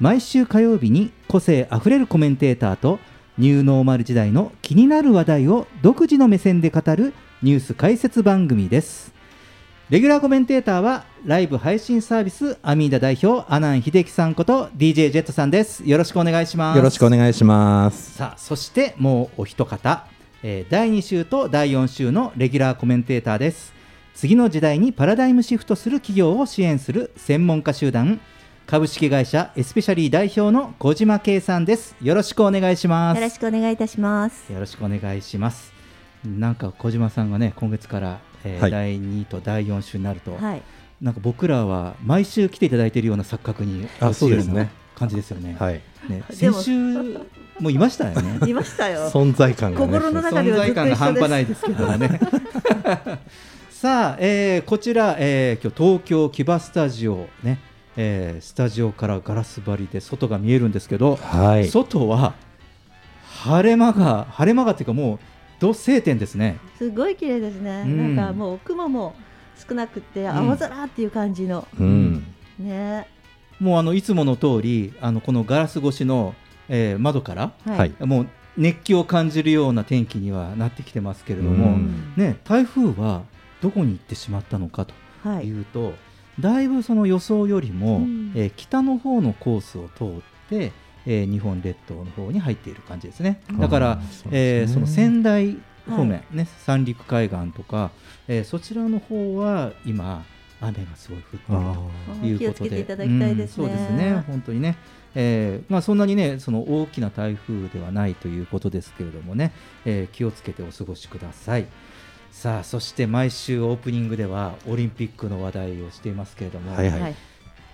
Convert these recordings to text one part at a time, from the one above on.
毎週火曜日に個性あふれるコメンテーターとニューノーマル時代の気になる話題を独自の目線で語るニュース解説番組です。レギュラーコメンテーターはライブ配信サービスアミーダ代表阿南秀樹さんこと DJ ジェットさんです。よろしくお願いします。よろしくお願いします。さあそしてもうお一方、えー第2週と第4週のレギュラーコメンテーターです。次の時代にパラダイムシフトする企業を支援する専門家集団株式会社エスペシャリー代表の小島圭さんですよろしくお願いしますよろしくお願いいたします。よろしくお願いしますなんか小島さんがね今月から、えーはい第2と第4週になると、はい。なんか僕らは毎週来ていただいているような錯覚にあそうですね感じですよね。はい。ねで先も週もいましたよね。いましたよ。存在感がね。心の中で存在はずっと一緒です感が半端ないですけどね。さあ、えーこちら、えー今日東京キバスタジオね、えースタジオからガラス張りで外が見えるんですけど、はい。外は晴れ間が晴れ間がっていうかもう土晴天ですね。すごい綺麗ですね。うんなんかもう雲も少なくてん青空っていう感じの。うん。ね。もうあのいつもの通りあのこのガラス越しの、えー窓からはい。もう熱気を感じるような天気にはなってきてますけれども、うんね、台風はどこに行ってしまったのかとはい。いうと、だいぶその予想よりも、うん。えー北の方のコースを通って、えー日本列島の方に入っている感じですね。だからそうえーその仙台方面、はね、三陸海岸とか、えーそちらの方は今雨がすごい降っていると。あいうことで。ですね。うんそうですね、本当にね、えーまあ、そんなにね、その大きな台風ではないということですけれどもね、えー気をつけてお過ごしください。さあ、そして毎週オープニングではオリンピックの話題をしていますけれども、はいはいはい。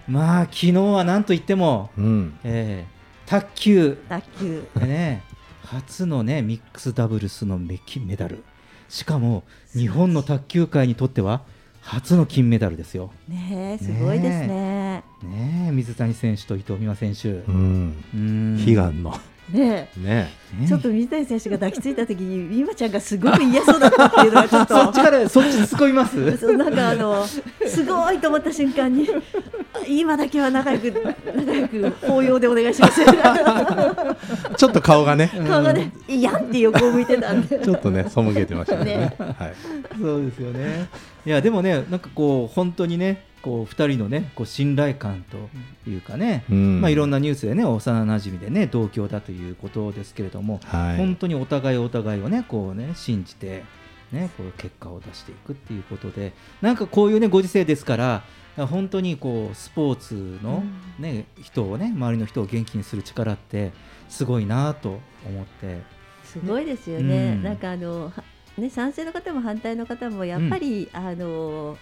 まあ昨日はなんといっても、ーうん。えー卓球卓球。でね、初のねミックスダブルスのメ金メダル、しかも日本の卓球界にとっては初の金メダルですよ。ねえすごいですね。ねえ水谷選手と伊藤美誠選手う。ん。うん悲願の。ねね。ねえ。ちょっと水谷選手が抱きついた時に美誠ちゃんがすごく嫌そうだったっていうのはちょっと。そっちからそっち突っ込みます？そうなんかあのすごいと思った瞬間に 今だけは仲良く仲良く抱擁でお願いします ちょっと顔がね。顔がねいやんって横を向いてたんでちょっとね、背けてましたねね。はい。そうですよねいやでもねなんかこう本当にねこう二人のねこう信頼感というかね、うん。まあいろんなニュースでね幼馴染でね同郷だということですけれども、はい。本当にお互いお互いをねこうね信じてねこう結果を出していくっていうことでなんかこういうねご時世ですから本当にこうスポーツの、ね人をね周りの人を元気にする力ってすごいなと思って。すごいですよね、うん。なんかあのはね賛成の方も反対の方もやっぱり、あの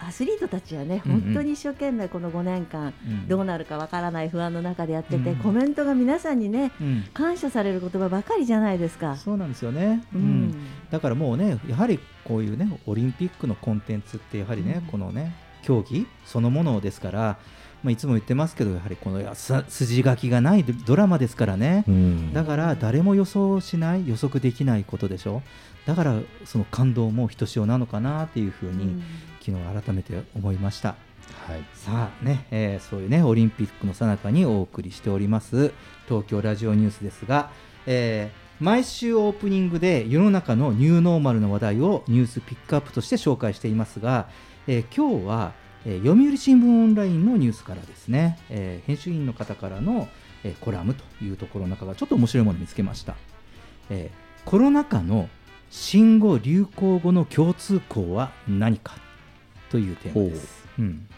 アスリートたちはね、本当に一生懸命この5年間、うん。どうなるかわからない不安の中でやってて、うん。コメントが皆さんにねうん。感謝される言葉ばかりじゃないですか。そうなんですよね、ううん。んだからもうねやはりこういうねオリンピックのコンテンツってやはりね、うん。このね競技そのものですから、まあ、いつも言ってますけどやはりこの筋書きがないドドラマですからね、うん。だから誰も予想しない予測できないことでしょ。だからその感動もひとしおなのかなっていうふうに、うん昨日改めて思いました。はい。さあね、えーそういうねオリンピックの最中にお送りしております東京ラジオニュースですが、えー毎週オープニングで世の中のニューノーマルの話題をニュースピックアップとして紹介していますが、えー今日は、えー読売新聞オンラインのニュースからですね、えー編集員の方からの、えーコラムというところの中がちょっと面白いものを見つけました、えーコロナ禍の新語・流行語の共通項は何かというテーマです、う。ん。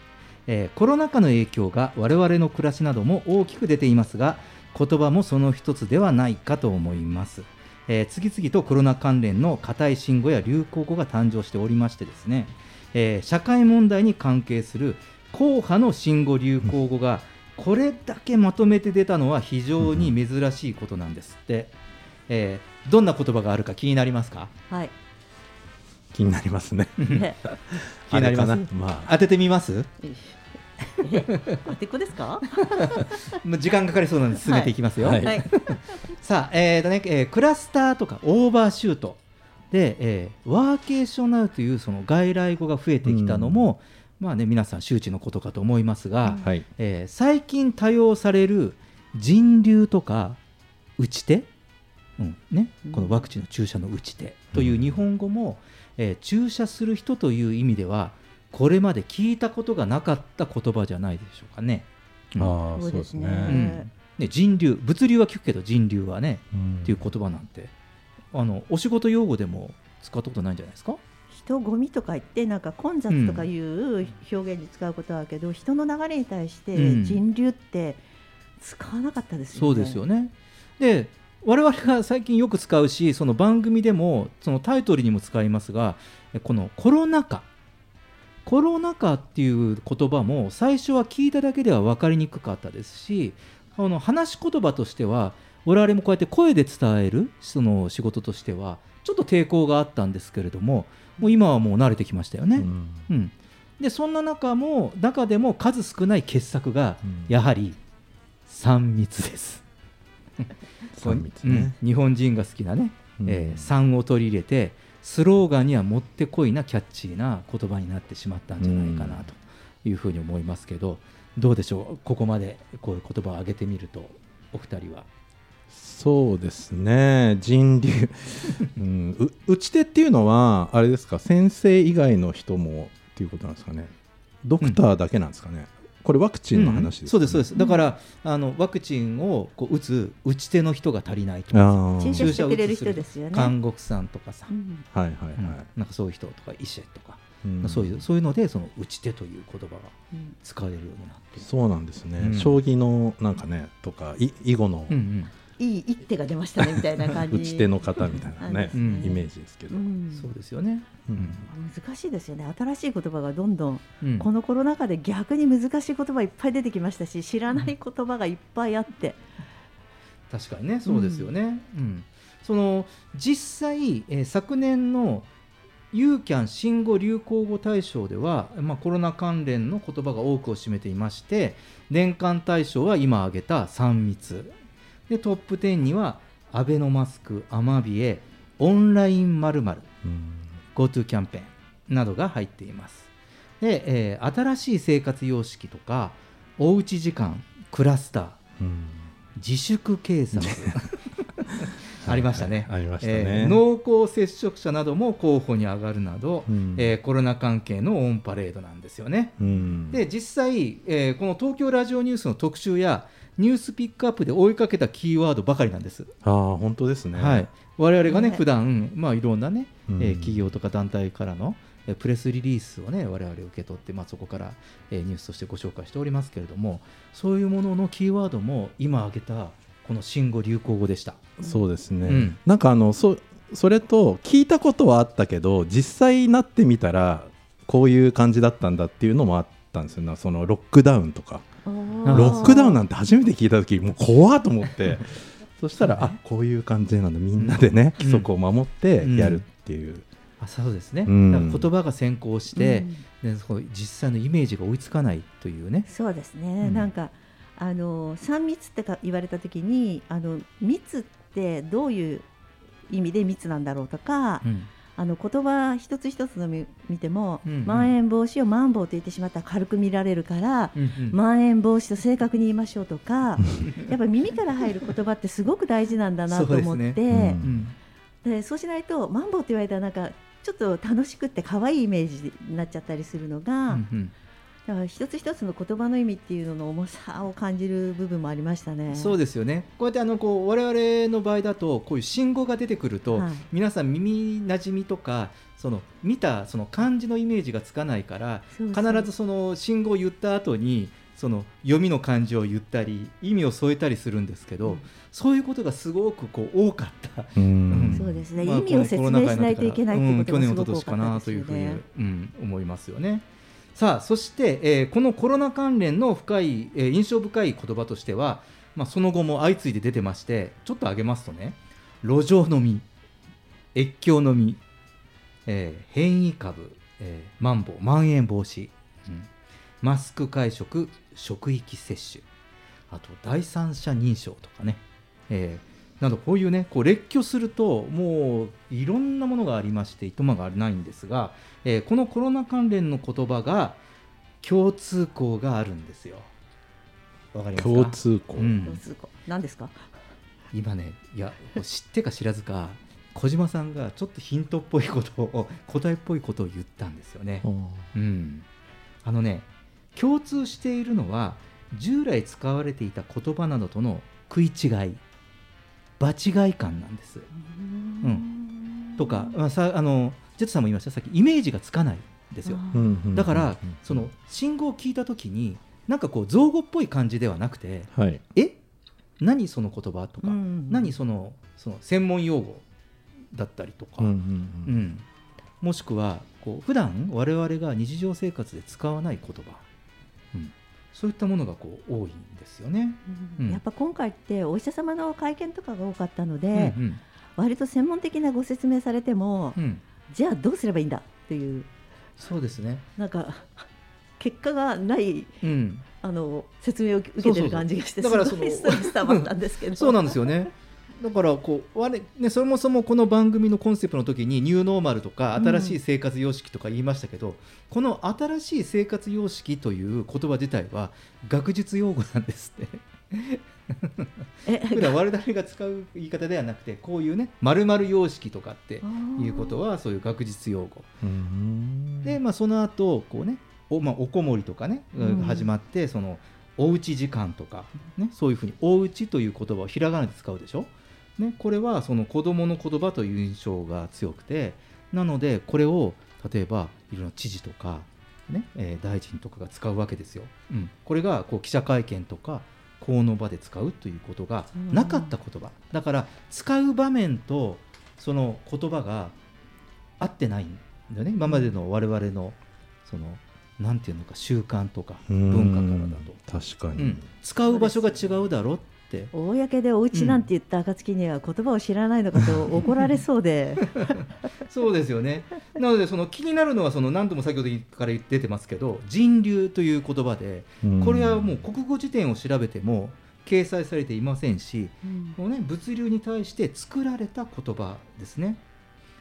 えーコロナ禍の影響が我々の暮らしなども大きく出ていますが言葉もその一つではないかと思います、えー次々とコロナ関連の硬い新語や流行語が誕生しておりましてですね、えー社会問題に関係する硬派の新語・流行語がこれだけまとめて出たのは非常に珍しいことなんですって、えーどんな言葉があるか気になりますか？はい。気になりますね。ね 気になります？まあ、当ててみます？え当てっこですか？も う時間かかりそうなので進めていきますよ、はい。はい。さあ、えーとねえークラスターとかオーバーシュート。で、えーワーケーショナルというその外来語が増えてきたのも、まあね、皆さん周知のことかと思いますが、はい。えー最近多用される人流とか打ち手、うんね、このワクチンの注射の打ち手という日本語も、えー注射する人という意味ではこれまで聞いたことがなかった言葉じゃないでしょうかね。うん。ああ、そううですすね。うん。ね人流物流は聞くけど人流はねうん。っていう言葉なんてあのお仕事用語でも使ったことないんじゃないですか？人ゴミとか言ってなんか混雑とかいう表現に使うことはあるけど、人の流れに対してうん。人流って使わなかったですよね。そうですよね。で我々が最近よく使うしその番組でもそのタイトルにも使いますがえこのコロナ禍コロナ禍っていう言葉も最初は聞いただけでは分かりにくかったですしあの話し言葉としては我々もこうやって声で伝えるその仕事としてはちょっと抵抗があったんですけれどももう今はもう慣れてきましたよね。うんうん、でそんな中も中でも数少ない傑作がうんやはり3密です。三密うんね。日本人が好きなね、うんえー3を取り入れてスローガンにはもってこいなキャッチーな言葉になってしまったんじゃないかなというふうに思いますけど、どうでしょう？ここまでこういう言葉を挙げてみるとお二人は。そうですね。人流。うん、う打ち手っていうのは、あれですか、先生以外の人もっていうことなんですかね？ドクターだけなんですかね？これワクチンの話ですかね、うんそうですそうです。だから、あのワクチンをこう打つ打ち手の人が足りないとかああ。注射してくれる人ですよね。看護婦さんとかさ、うん。はいはいうん。はい。なんかそういう人とか医師とか、うん。そういうそういうのでその打ち手という言葉がうん。使われるようになって。る。そうなんですね、うん。将棋のなんかねとかい囲碁のうんうんいい一手が出ましたね みたいな感じ。打ち手の方みたいなね、うんイメージですけど、うんそうですよね。うん難しいですよね。新しい言葉がどんどんうんこのコロナ禍で逆に難しい言葉いっぱい出てきましたし、知らない言葉がいっぱいあって。確かにねそうですよね。うんその実際、えー昨年のユーキャン新語・流行語大賞では、まあ、コロナ関連の言葉が多くを占めていまして年間大賞は今挙げた3密でトップ10にはアベノマスクアマビエオンライン〇〇うん GoTo キャンペーンなどが入っています。で、えー新しい生活様式とか、おうち時間、クラスター、うん自粛警察 ありましたね。ありましたね、えー濃厚接触者なども候補に上がるなど、うん。えーコロナ関係のオンパレードなんですよね。うん。で実際、えーこの東京ラジオニュースの特集やニュースピックアップで追いかけたキーワードばかりなんです。ああ本当ですね、はい、我々がね、ね。普段まあいろんなね、うん。えー企業とか団体からのえープレスリリースをね我々受け取って、まあ、そこから、えーニュースとしてご紹介しておりますけれどもそういうもののキーワードも今挙げたこの新語・流行語でした。そうですね、うん。なんかあのそそれと聞いたことはあったけど実際なってみたらこういう感じだったんだっていうのもあったんですよね。そのロックダウンとか。あロックダウンなんてて初めて聞いた時もう怖っと思って。そしたらあこういう感じなんだ。みんなでね、うん。規則を守ってやるっていう、あそうですね、うん。だから言葉が先行して、でその実際のイメージが追いつかないというね。そうですね、うん。なんかあの三密ってか言われた時にあの密ってどういう意味で密なんだろうとか、うん。あの言葉一つ一つのみ見ても、うんうん。まん延防止をマンボウと言ってしまったら軽く見られるから、うんうん。まん延防止と正確に言いましょうとか やっぱり耳から入る言葉ってすごく大事なんだなと思ってそうね。うんでそうしないとマンボウって言われたらなんかちょっと楽しくって可愛いイメージになっちゃったりするのが、うんうんだから一つ一つの言葉の意味っていうのの重さを感じる部分もありましたね。そうですよねこうやってあのこう我々の場合だとこういう信号が出てくると、はい皆さん耳なじみとかその見たその漢字のイメージがつかないからそうそう必ずその信号を言った後にその読みの漢字を言ったり意味を添えたりするんですけど、うんそういうことがすごくこう多かった。うんうんそうですね、まあ意味を説明しないといけないっていうことがすうん去年一ごく多か昨年かなったですよというふうにね。、うん、思いますよね。さあそして、えーこのコロナ関連の深い、えー印象深い言葉としては、まあ、その後も相次いで出てましてちょっと挙げますとね路上飲み越境飲み、えー変異株、えー、マンボウまん延防止、うんマスク会食職域接種あと第三者認証とかね、えーなどこういうねこう列挙するともういろんなものがありましていとまがないんですが、えーこのコロナ関連の言葉が共通項があるんですよ。わかりますか？共通項、うん。どうするか何ですか？今ねいや知ってか知らずか小島さんがちょっとヒントっぽいことを答えっぽいことを言ったんですよね。う。ん、あのね共通しているのは従来使われていた言葉などとの食い違い場違い感なんです。うん。とか、まあ、さあのジェットさんも言いました。さっきイメージがつかないんですよ。うん。うんうんだからその信号を聞いた時になんかこう造語っぽい感じではなくてはい。え？何その言葉とか、うん何そのその専門用語だったりとか、うんうんうん。もしくはこう普段我々が日常生活で使わない言葉、うん、そういったものがこう多いんですよね。うん。やっぱ今回ってお医者様の会見とかが多かったのうんで、割と専門的なご説明されても、うんうんじゃあどうすればいいんだっていう。そうですね、なんか結果がないうん、あの説明を受けてる感じがしてだからすごいストレス溜まったんですけど。そうなんですよね。だからこう我ね、そもそもこの番組のコンセプトの時にニューノーマルとかうん。新しい生活様式とか言いましたけど、この新しい生活様式という言葉自体は学術用語なんですって。え 普段我々が使う言い方ではなくてこういうね〇〇様式とかっていうことはそういう学術用語。うん。で、まあ、その後こうねお,、まあ、おこもりとかね、うん。始まってそのおうち時間とか、ね、そういうふうにおうちという言葉をひらがなで使うでしょ、ね、これはその子供の言葉という印象が強くてなのでこれを例えばいろんな知事とか、ねえー大臣とかが使うわけですよ。うん、これがこう記者会見とか公の場で使うということがなかった言葉、だから使う場面とその言葉が合ってないんだよね。今までの我々のそのなんていうのか習慣とかうん文化からだと、確かに、うん。使う場所が違うだろっって。公でお家なんて言った暁には言葉を知らないのかと怒られそうでそうですよねなのでその気になるのはその何度も先ほどから出てますけど人流という言葉でこれはもう国語辞典を調べても掲載されていませんし、このね、物流に対して作られた言葉ですね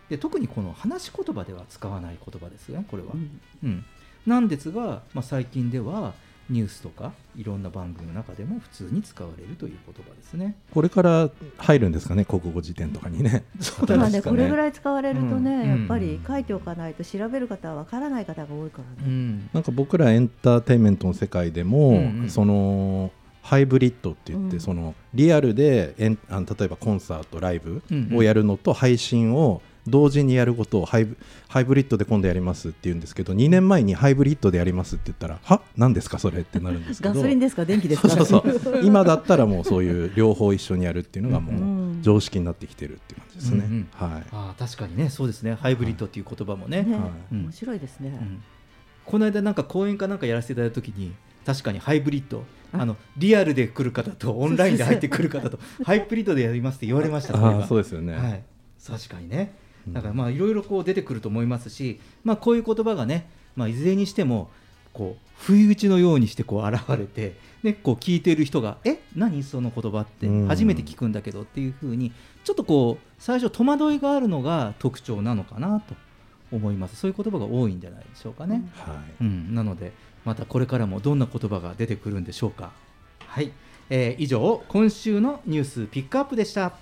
で特にこの話し言葉では使わない言葉ですよねこれは、うんうんなんですが、まあ、最近ではニュースとかいろんな番組の中でも普通に使われるという言葉ですね。これから入るんですかね国語辞典とかにね。そうまあねこれぐらい使われるとね、うんやっぱり書いておかないと調べる方はわからない方が多いからね。うん。なんか僕らエンターテインメントの世界でも、うんうん。そのハイブリッドって言って、うん。そのリアルでエンあの例えばコンサートライブをやるのと配信を同時にやることをハイブハイブリッドで今度やりますって言うんですけど2年前にハイブリッドでやりますって言ったらは？何ですかそれってなるんですけど。ガソリンですか？電気ですか？そうそうそう。今だったらもうそういう両方一緒にやるっていうのがうもん。う常識になってきてるっていう感じですね、うんうん。はい。あー確かにね。そうですね。ハイブリッドっていう言葉もね、ねはい。うん。面白いですね。うん。この間なんか講演かなんかやらせていただいた時に確かにハイブリッドあ。あのリアルで来る方とオンラインで入ってくる方と ハイブリッドでやりますって言われましたあーそうでですよね、はい、確かにね。うんだからまあいろいろこう出てくると思いますし、まあ、こういう言葉がね、まあ、いずれにしてもこう不意打ちのようにしてこう現れて、ね、こう聞いている人が「え何その言葉ってうん。初めて聞くんだけど」っていうふうにちょっとこう最初戸惑いがあるのが特徴なのかなと思います。そういう言葉が多いんじゃないでしょうかね。はい。うん、なのでまたこれからもどんな言葉が出てくるんでしょうか。はい、えー以上今週のニュースピックアップでした。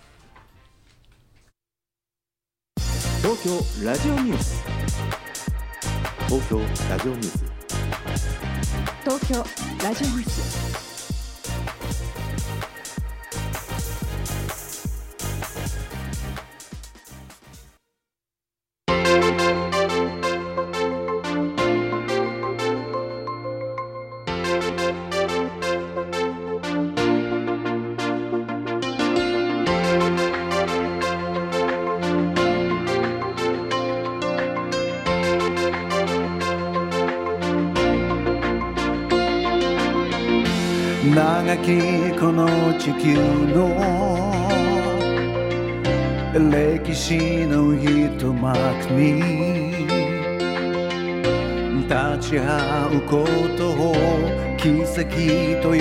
東京ラジオニュース。東京ラジオニュース。東京ラジオニュース。地球の歴史の一幕に立ち会うことを奇跡と呼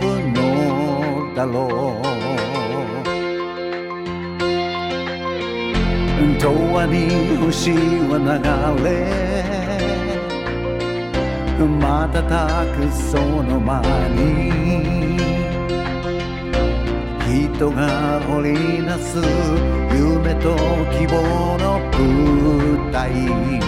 ぶのだろう。永遠に星は流れ瞬くその間に人が織りなす夢と希望の舞台。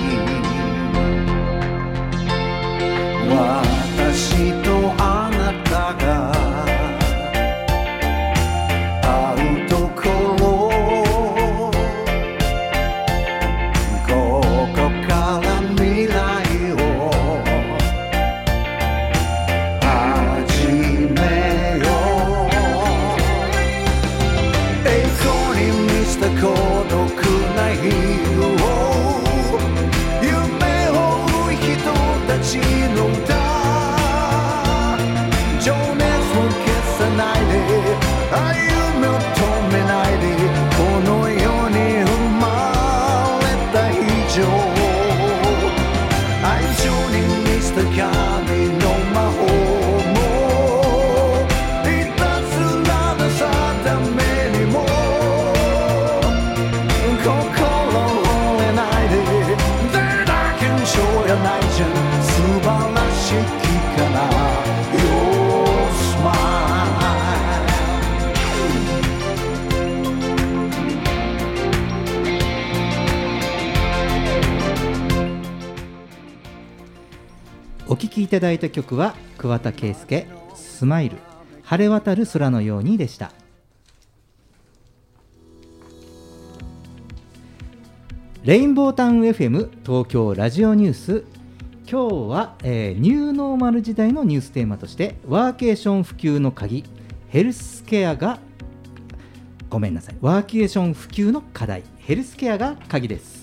いただいた曲は桑田佳祐「スマイル晴れ渡る空のように」でした。レインボータウン FM 東京ラジオニュース。今日は、えーニューノーマル時代のニューステーマとしてワーケーション普及の鍵ヘルスケアがごめんなさいワーケーション普及の課題ヘルスケアが鍵です。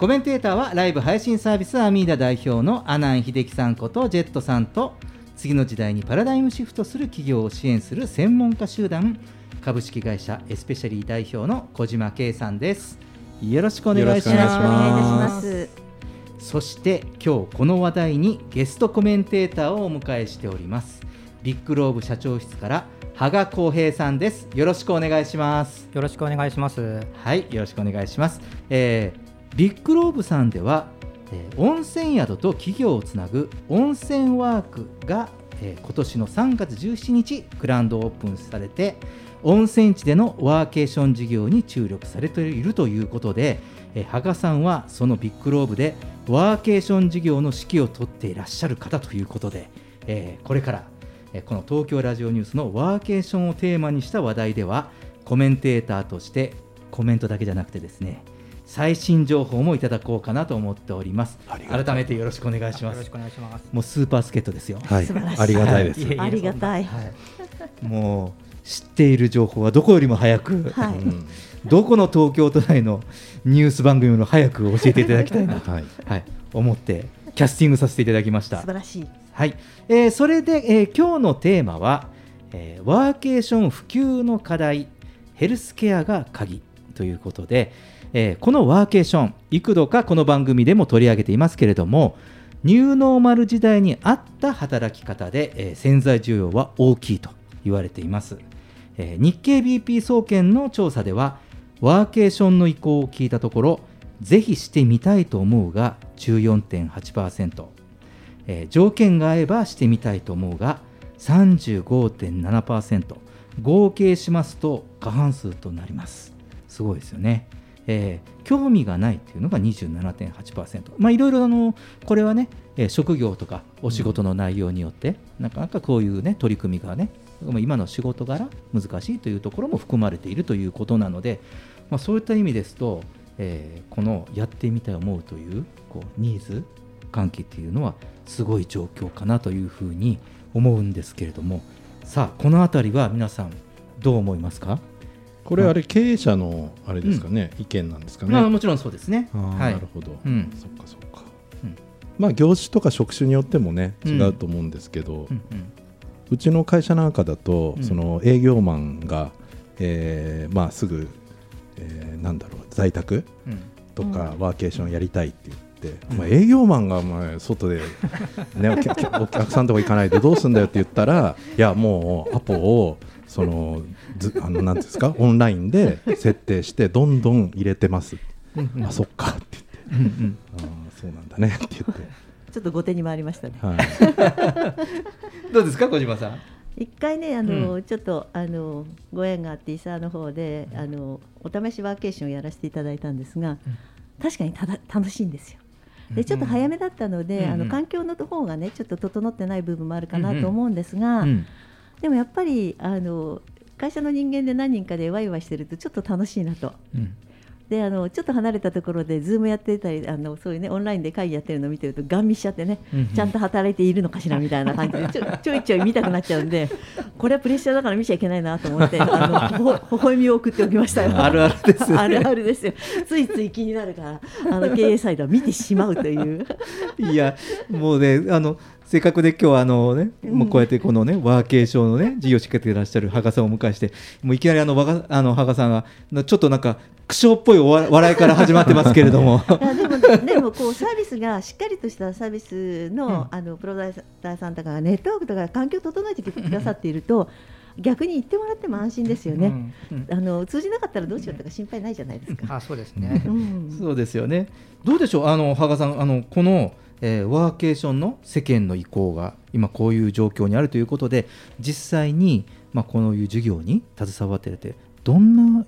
コメンテーターはライブ配信サービスアミーダ代表の阿南秀樹さんことジェットさんと次の時代にパラダイムシフトする企業を支援する専門家集団株式会社エスペシャリー代表の小島圭さんですよろしくお願いしよろしくお願いしまお願いいたしすます。そして今日この話題にゲストコメンテーターをお迎えしておりますビッグローブ社長室から羽賀光平さんですよろしくお願いしますよろしくお願いします。はい、よろしくお願いします。えービッグローブさんでは、えー温泉宿と企業をつなぐ温泉ワークが、えー今年の3月17日グランドオープンされて温泉地でのワーケーション事業に注力されているということで、えー、羽賀さんはそのビッグローブでワーケーション事業の指揮を執っていらっしゃる方ということで、えーこれからこの東京ラジオニュースのワーケーションをテーマにした話題ではコメンテーターとしてコメントだけじゃなくてですね最新情報もいただこうかなと思っております。改めてよろしくお願いします。よろしくお願いします。もうスーパースケートですよ。はい。素晴らしい。ありがたいです、ありがたい。はい、もう知っている情報はどこよりも早く、はい。うん。どこの東京都内のニュース番組よりも早く教えていただきたいなと、はい。はい、思ってキャスティングさせていただきました。素晴らしい。はい、えーそれで、えー今日のテーマは、えーワーケーション普及の課題ヘルスケアが鍵ということで、えーこのワーケーション幾度かこの番組でも取り上げていますけれどもニューノーマル時代に合った働き方で、えー潜在需要は大きいと言われています、えー日経 BP 総研の調査ではワーケーションの意向を聞いたところぜひしてみたいと思うが14.8%、えー条件が合えばしてみたいと思うが35.7%合計しますと過半数となります。すごいですよね、えー興味がないというのが27.8%まあいろいろあのこれはね、えー職業とかお仕事の内容によって、なかなかこういうね取り組みがね今の仕事柄難しいというところも含まれているということなので、まあ、そういった意味ですと、えーこのやってみたい思うというこうニーズ喚起っていうのはすごい状況かなというふうに思うんですけれども。さあこの辺りは皆さんどう思いますか、これあれ経営者のあれですかね、意見なんですかね。まあ、もちろんそうですね。なるほど、うん。そっかそっか、うん。まあ業種とか職種によってもねうん違うと思うんですけど、うちの会社なんかだと、うん。その営業マンが、えーまあ、すぐ、えーなんだろう在宅うん。とかワーケーションやりたいって言って、まあ、営業マンがまあ外で、ね、お客さんとか行かないでどうすんだよって言ったらいやもうアポをそのず あのなんですかオンラインで設定してどんどん入れてます。うんうん。あそっか。ってうん。うん。言ってあーそうなんだね。って言って、ちょっと後手に回りましたね。はい、どうですか小島さん？一回ねあの、うちょっとあのご縁があって伊沢の方であのお試しワーケーションをやらせていただいたんですが、確かにただ楽しいんですよ。でちょっと早めだったので、うんあの環境の方がねちょっと整ってない部分もあるかなと思うんですが、うん。でもやっぱりあの会社の人間で何人かでワイワイしてるとちょっと楽しいなと。うんであのちょっと離れたところでズームやってたりあのそういうねオンラインで会議やってるのを見てるとガン見しちゃってね、ちゃんと働いているのかしらみたいな感じで ちょちょいちょい見たくなっちゃうんでこれはプレッシャーだから見ちゃいけないなと思って あのほほ微笑みを送っておきましたよ。あるあるですねあるあるですよ。ついつい気になるからあの経営サイドは見てしまうという。いやもうねあのせっかくで今日はあのね、もうこうやってこのねワーケーションのね事業を仕掛けていらっしゃる羽賀さんをお迎えしてもういきなりあのわがあの羽賀さんがなちょっとなんか苦笑っぽいおわ笑いから始まってますけれども。でもでもこうサービスがしっかりとしたサービスの,、あのプロダイターさんとかがネットワークとか環境を整えてくださっていると逆に言ってもらっても安心ですよね、あの通じなかったらどうしようとか心配ないじゃないですか。あそうですね。うん。そうですよね。どうでしょう？あの羽賀さんあのこの、えーワーケーションの世間の意向が今こういう状況にあるということで実際に、まあ、こういう授業に携わっててどんな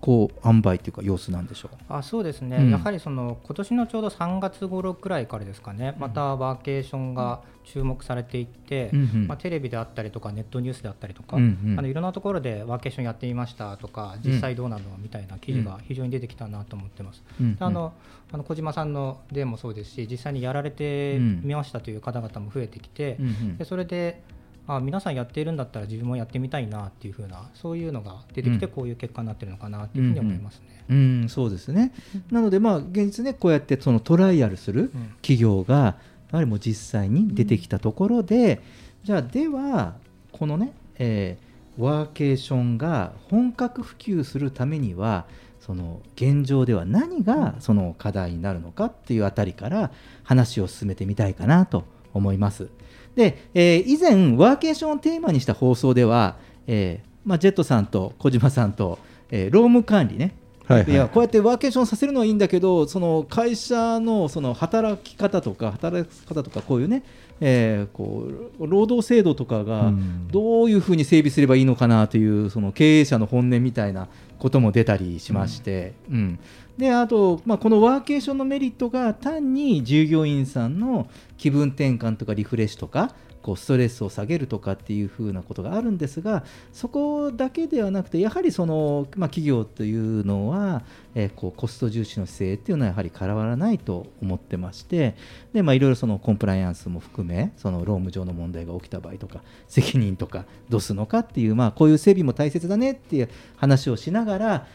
こう塩梅というか様子なんでしょう？あそうですね、うん。やはりその今年のちょうど3月頃くらいからですかね、またワーケーションが注目されていって、うんうん。まあ、テレビであったりとか、ネットニュースであったりとか、うんうん。あのいろんなところでワーケーションやってみましたとか、実際どうなのみたいな記事が非常に出てきたなと思ってます。うん。うん。であのあの小島さんの例もそうですし、実際にやられてみましたという方々も増えてきて、うん。うんでそれであ皆さんやっているんだったら自分もやってみたいなっていう風なそういうのが出てきてうん。こういう結果になってるのかなっていうふうに思いますね。うん、そうですね。なので、まあ、現実ね、こうやってそのトライアルする企業が、やはりもう実際に出てきたところで、じゃあ、では、このね、えーワーケーションが本格普及するためには、その現状では何がその課題になるのかっていうあたりから話を進めてみたいかなと思います。で、えー以前、ワーケーションをテーマにした放送では、えーまあ、ジェットさんと小島さんと、えー労務管理ね、はいはい。いやこうやってワーケーションさせるのはいいんだけどその会社のその働き方とか働き方とかこういうね、えーこう労働制度とかがうん。どういうふうに整備すればいいのかなというその経営者の本音みたいなことも出たりしまして、うん。であと、まあ、このワーケーションのメリットが単に従業員さんの気分転換とかリフレッシュとかこうストレスを下げるとかっていうふうなことがあるんですがそこだけではなくてやはりその、まあ、企業というのは、えーこうコスト重視の姿勢っていうのはやはり変わらないと思ってましてで、ま、いろいろそのコンプライアンスも含めその労務上の問題が起きた場合とか責任とかどうするのかっていう、まあ、こういう整備も大切だねっていう話をしながら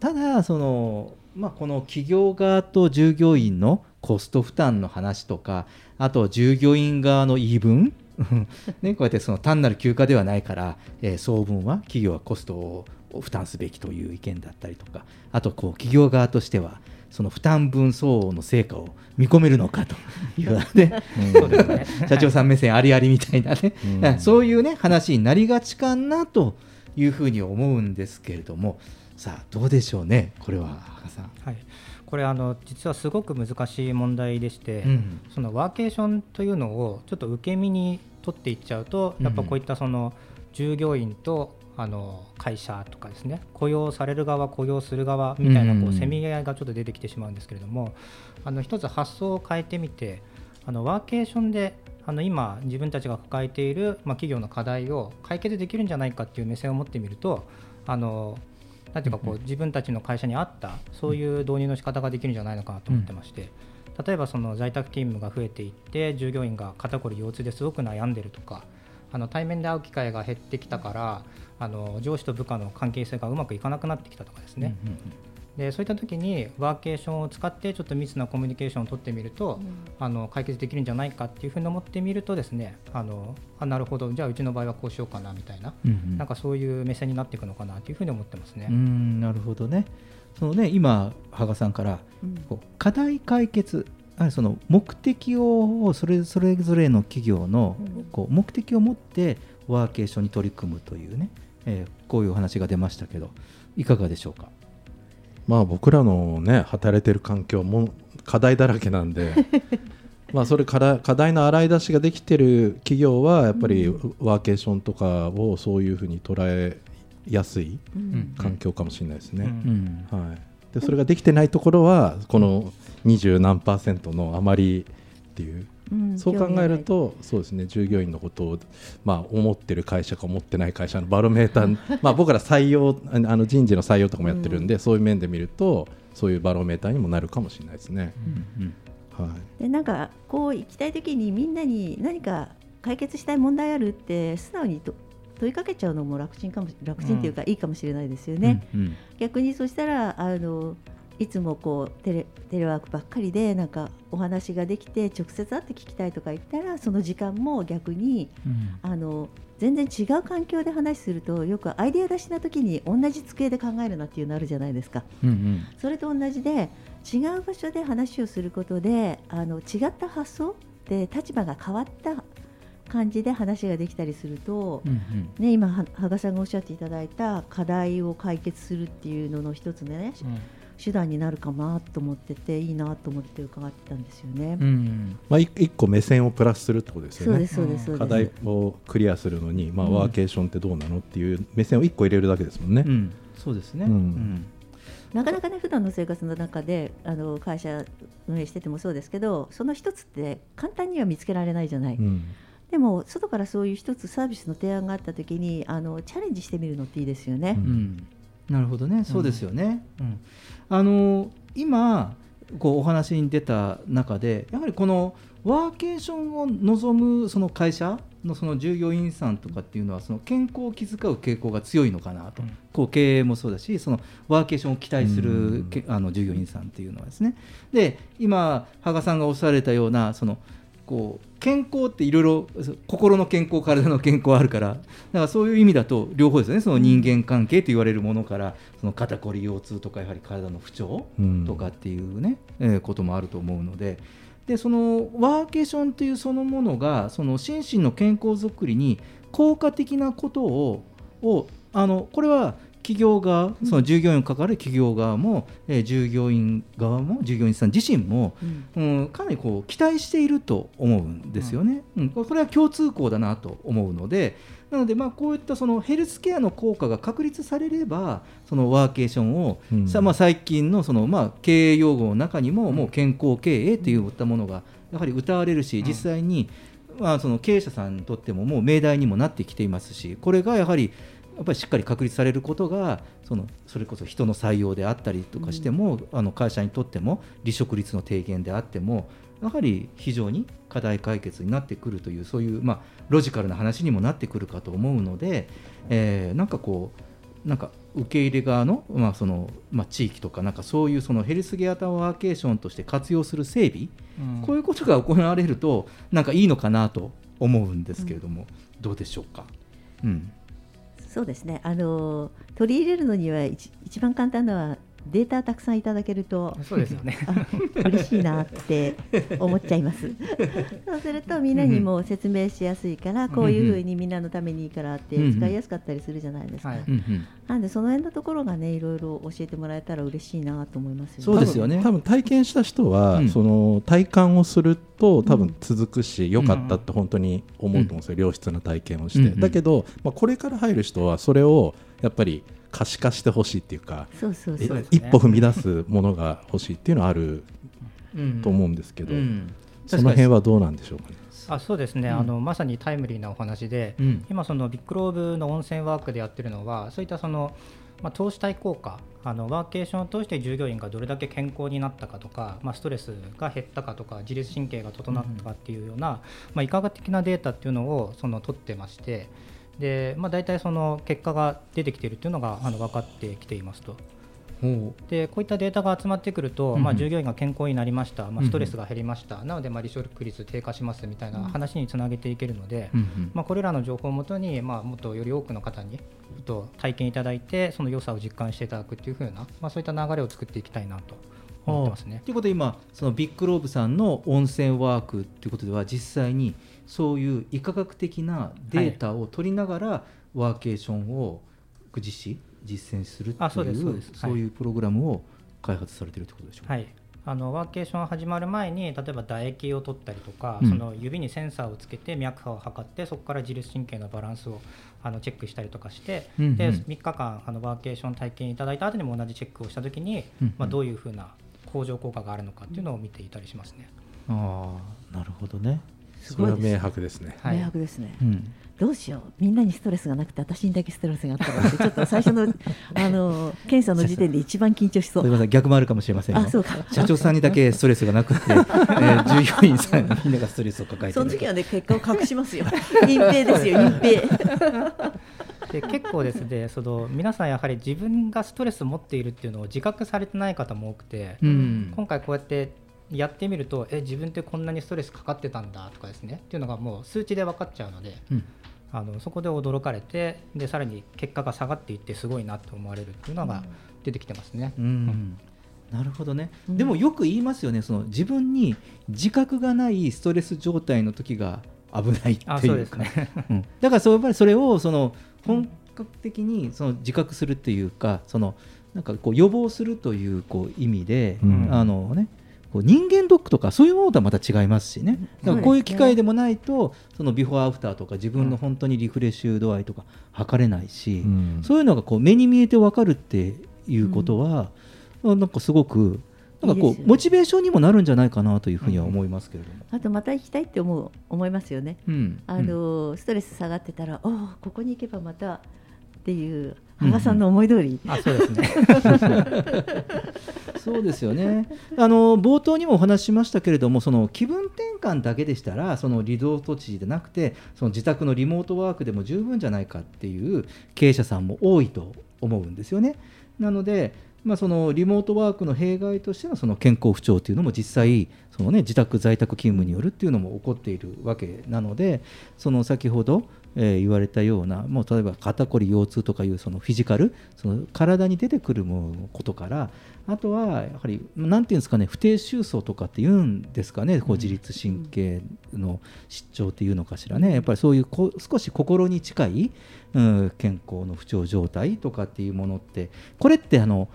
ただその、まあ、この企業側と従業員のコスト負担の話とかあと従業員側の言い分ね、こうやってその単なる休暇ではないから、えー総分は企業はコストを負担すべきという意見だったりとかあとこう企業側としてはその負担分相応の成果を見込めるのかといううですね社長さん目線ありありみたいなね、うん。そういうね話になりがちかなというふうに思うんですけれども。さあどうでしょうねこれは羽賀さん。はい、これあの実はすごく難しい問題でして、うん。そのワーケーションというのをちょっと受け身に取っていっちゃうと、やっぱこういったその従業員とあの会社とかですね雇用される側雇用する側みたいなこうせめぎ合いがちょっと出てきてしまうんですけれどもあの一つ発想を変えてみてあのワーケーションであの今自分たちが抱えている、まあ、企業の課題を解決できるんじゃないかっていう目線を持ってみるとあのなんていうかこう自分たちの会社に合ったそういう導入の仕方ができるんじゃないのかなと思ってまして、例えばその在宅勤務が増えていって従業員が肩こり腰痛ですごく悩んでるとかあの対面で会う機会が減ってきたからあの上司と部下の関係性がうまくいかなくなってきたとかですね、でそういった時にワーケーションを使ってちょっと密なコミュニケーションを取ってみると、あの解決できるんじゃないかっていうふうに思ってみるとですねあのあなるほどじゃあうちの場合はこうしようかなみたいな、うんうんなんかそういう目線になっていくのかなというふうに思ってますね。うーんなるほどね。そのね今羽賀さんからうんこう課題解決あその目的をそれそれぞれの企業のうんこう目的を持ってワーケーションに取り組むというね、えーこういうお話が出ましたけどいかがでしょうか？まあ僕らのね働いてる環境も課題だらけなんで まあそれから課題の洗い出しができてる企業はやっぱりワーケーションとかをそういうふうに捉えやすいうん。環境かもしれないですね。うん。はい、でそれができてないところはこの20何パーセントのあまりっていううんそう考えるとそうですね従業員のことを、まあ、思ってる会社か思ってない会社のバロメーター まあ僕ら採用あの人事の採用とかもやってるんで、そういう面で見るとそういうバロメーターにもなるかもしれないですね。うんはい。でなんかこう行きたい時にみんなに何か解決したい問題あるって素直にと問いかけちゃうのも楽ちんかも楽ちんっていうかいいかもしれないですよね。うんうん。逆にそしたらあのいつもこうテレテレワークばっかりでなんかお話ができて直接会って聞きたいとか言ったらその時間も逆にあの全然違う環境で話するとよくアイデア出しな時に同じ机で考えるなっていうのあるじゃないですか。うんうん。それと同じで違う場所で話をすることであの違った発想で立場が変わった感じで話ができたりすると、うんね、今は羽賀さんがおっしゃっていただいた課題を解決するっていうのの一つのね、手段になるかなと思ってていいなと思って伺ってたんですよね。うんうんまあ、い一個目線をプラスするってことですよねそうです。そうですそうです。課題をクリアするのに、まあ、うんワーケーションってどうなのっていう目線を一個入れるだけですもんね。うんそうですね。うんうんなかなかね普段の生活の中であの会社運営しててもそうですけどその一つって簡単には見つけられないじゃない。うんでも外からそういう一つサービスの提案があった時にあのチャレンジしてみるのっていいですよね。うんなるほどね、そうですよね。うん。あの今こうお話に出た中で、やはりこのワーケーションを望むその会社のその従業員さんとかっていうのは、その健康を気遣う傾向が強いのかなと、うん。こう経営もそうだし、そのワーケーションを期待すうるん。けあの従業員さんっていうのはですね。で、今、羽賀さんがおっしゃられたような、そのこう健康っていろいろ心の健康、体の健康あるから、だからそういう意味だと両方ですよね、その人間関係と言われるものから、その肩こり、腰痛とか、やはり体の不調とかっていうね、えこともあると思うので。でそのワーケーションというそのものがその心身の健康づくりに効果的なことををあのこれは企業側その従業員に関わる企業側も、えー従業員側も従業員さん自身も、うん。うん、かなりこう期待していると思うんですよね、うん。これは共通項だなと思うのでなのでまあこういったそのヘルスケアの効果が確立されればそのワーケーションを、うん。さまあ、最近のそのまあ経営用語の中にももう健康経営といったものがやはり謳われるしうん。実際にまあその経営者さんにとってももう命題にもなってきていますしこれがやはりやっぱりしっかり確立されることがそのそれこそ人の採用であったりとかしても、あの会社にとっても離職率の低減であってもやはり非常に課題解決になってくるというそういう、まあ、ロジカルな話にもなってくるかと思うので、えーなんかこうなんか受け入れ側の,、まあそのまあ、地域とかなんかそういうそのヘルスケアタワーケーションとして活用する整備、うん。こういうことが行われるとなんかいいのかなと思うんですけれども、どうでしょうか？うんそうですね。あの取り入れるのには一番簡単なのはデータたくさんいただけるとそうですよね。あ嬉しいなって思っちゃいます。そうするとみんなにも説明しやすいから、こういうふうにみんなのためにいいからってうんうん。使いやすかったりするじゃないですか、なんでその辺のところがねいろいろ教えてもらえたら嬉しいなと思いますよね。そうですよね。多分体験した人は、うん。その体感をすると多分うん続くし良、かったって本当に思うと思うんですよ、良質な体験をして、うんうん。だけど、まあ、これから入る人はそれをやっぱり可視化してほしいっていうかえそうそうそう。そうですね一歩踏み出すものが欲しいっていうのはあるうん。と思うんですけど、うん。その辺はどうなんでしょうかね。あそうですね、うん。あのまさにタイムリーなお話で、うん。今そのビッグローブの温泉ワークでやってるのはそういったその、まあ、投資対効果あのワーケーションを通して従業員がどれだけ健康になったかとか、まあ、ストレスが減ったかとか自律神経が整ったかっていうような、まあ、医科学的なデータっていうのをその取ってましてで、まあ、大体その結果が出てきているっていうのがあの分かってきていますと。ほでこういったデータが集まってくると、うんうん。まあ、従業員が健康になりました、まあ、うんうん。ストレスが減りました、なのでまあ離職率低下しますみたいな話につなげていけるので、ううんうん。まあ、これらの情報をもとに、まあ、もっとより多くの方にと体験いただいてその良さを実感していただくっていう風な、まあ、そういった流れを作っていきたいなと思ってますね。と。いうことで今そのビッグローブさんの温泉ワークということでは実際にそういう医科学的なデータを取りながらワーケーションを実施実践するっていうそうい。そういうプログラムを開発されてるってことでしょうか？はい。あのワーケーション始まる前に例えば唾液を取ったりとか、うん。その指にセンサーをつけて脈波を測ってそこから自律神経のバランスをあのチェックしたりとかして、うんうん。で3日間あのワーケーション体験いただいた後にも同じチェックをした時に、うんうん。まあ、どういうふうな向上効果があるのかっていうのを見ていたりしますね。ああなるほどね。すごいです。それは明白ですね。はい。迷惑ですね、うん。どうしよう。みんなにストレスがなくて私にだけストレスがあったのでちょっと最初の あの検査の時点で一番緊張しそう。すみません逆もあるかもしれませんよ。あそうか。社長さんにだけストレスがなくて、えー従業員さんみんながストレスを抱えてるその時はね結果を隠しますよ。隠蔽ですよ隠蔽で結構ですね その皆さんやはり自分がストレスを持っているっていうのを自覚されてない方も多くて、うん。今回こうやってやってみるとえ自分ってこんなにストレスかかってたんだとかですねっていうのがもう数値で分かっちゃうのでうん。あのそこで驚かれてでさらに結果が下がっていってすごいなと思われるっていうのが出てきてますね。うん。なるほどね、うん。でもよく言いますよねその自分に自覚がないストレス状態の時が危ないってあいうかね。うん。だからそうやっぱりそれをその本格的にその自覚するっていうかそのなんかこう予防するというこう意味で、うん。あのねこう人間ドックとかそういうものとはまた違いますしね。だからこういう機会でもないとそのビフォーアフターとか自分の本当にリフレッシュ度合いとか測れないし、うん。そういうのがこう目に見えて分かるっていうことは、あなんかすごくなんかこいいですよね。うモチベーションにもなるんじゃないかなというふうには思いますけれども。あとまた行きたいって思う思いますよね。うん。あの、ストレス下がってたらおおここに行けばまたっていう羽賀さんの思い通り、あそうですね。そうですよね。あの冒頭にもお話ししましたけれどもその気分転換だけでしたらそのリゾート地でなくてその自宅のリモートワークでも十分じゃないかっていう経営者さんも多いと思うんですよね。なのでまあ、そのリモートワークの弊害としてのその健康不調というのも実際その、ね、自宅在宅勤務によるっていうのも起こっているわけなのでその先ほど、えー言われたようなもう例えば肩こり腰痛とかいうそのフィジカルその体に出てくるものことからあとはやはりなんていうんですかね不定収束とかっていうんですかねこう自律神経の失調っていうのかしらね。やっぱりそういうこ少し心に近い、うん、健康の不調状態とかっていうものってこれってあの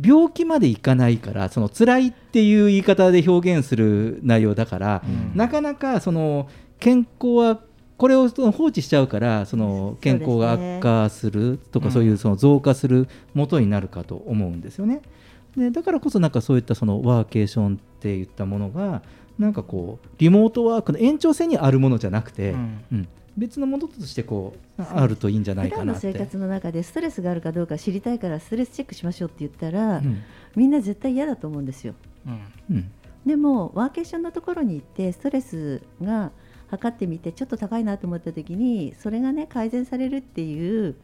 病気までいかないからその辛いっていう言い方で表現する内容だから、うん。なかなかその健康はこれを放置しちゃうからその健康が悪化するとかうん。そういうその増加する元になるかと思うんですよね。でだからこそなんかそういったそのワーケーションっていったものがなんかこうリモートワークの延長線にあるものじゃなくて、うん。うん別のものとしてこうあるといいんじゃない普かなって。段の生活の中でストレスがあるかどうか知りたいからストレスチェックしましょうって言ったら、うん。みんな絶対嫌だと思うんですよ。うん。うんでもワーケーションのところに行ってストレスが測ってみてちょっと高いなと思った時にそれがね改善されるっていう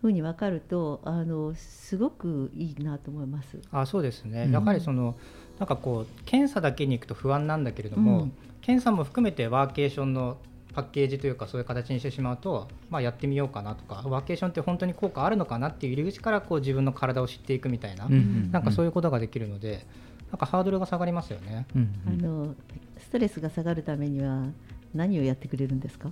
ふうに分かるとあのすごくいいなと思います。あそうですね、うん。やはりそのなんかこう検査だけに行くと不安なんだけれども、うん。検査も含めてワーケーションのパッケージというかそういう形にしてしまうと、まあ、やってみようかなとかワーケーションって本当に効果あるのかなっていう入り口からこう自分の体を知っていくみたいな、うんうんうんなんかそういうことができるのでなんかハードルが下がりますよね。うんあのストレスが下がるためには何をやってくれるんですか？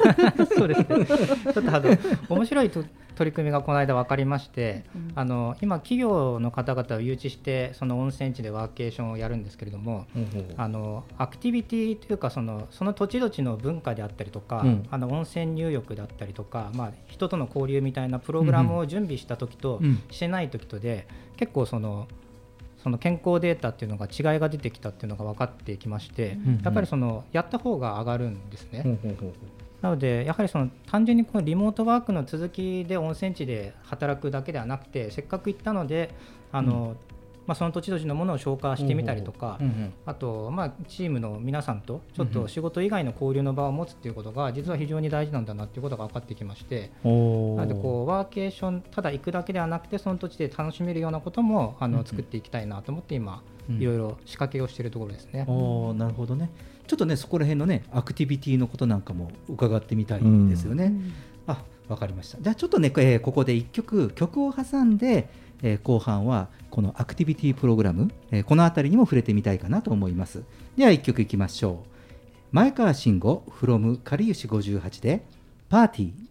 そうですね。ちょっとあの面白いと取り組みがこの間分かりまして、うん。あの今企業の方々を誘致してその温泉地でワーケーションをやるんですけれども、あのアクティビティというかそのその土地土地の文化であったりとか、うん。あの温泉入浴だったりとか、まあ人との交流みたいなプログラムを準備した時とうん。してない時とで、結構そのその健康データっていうのが違いが出てきたっていうのが分かってきまして、うんやっぱりそのやった方が上がるんですね。ほうほうほうなので、やはりその単純にこのリモートワークの続きで温泉地で働くだけではなくて、せっかく行ったので、あのまあ、その土地土地のものを消化してみたりとか、うんうんあと、まあ、チームの皆さんとちょっと仕事以外の交流の場を持つっていうことが、実は非常に大事なんだなっていうことが分かってきまして、なのでこうワーケーション、ただ行くだけではなくて、その土地で楽しめるようなこともあの作っていきたいなと思って、今、うん。いろいろ仕掛けをしているところですね。おーなるほどね。ちょっとねそこら辺のねアクティビティのことなんかも伺ってみたいですよね、あわかりました。じゃあちょっとね、えーここで1曲曲を挟んで、えー後半はこのアクティビティプログラム、えーこの辺りにも触れてみたいかなと思います。では1曲いきましょう。前川慎吾 from かりゆし58でパーティー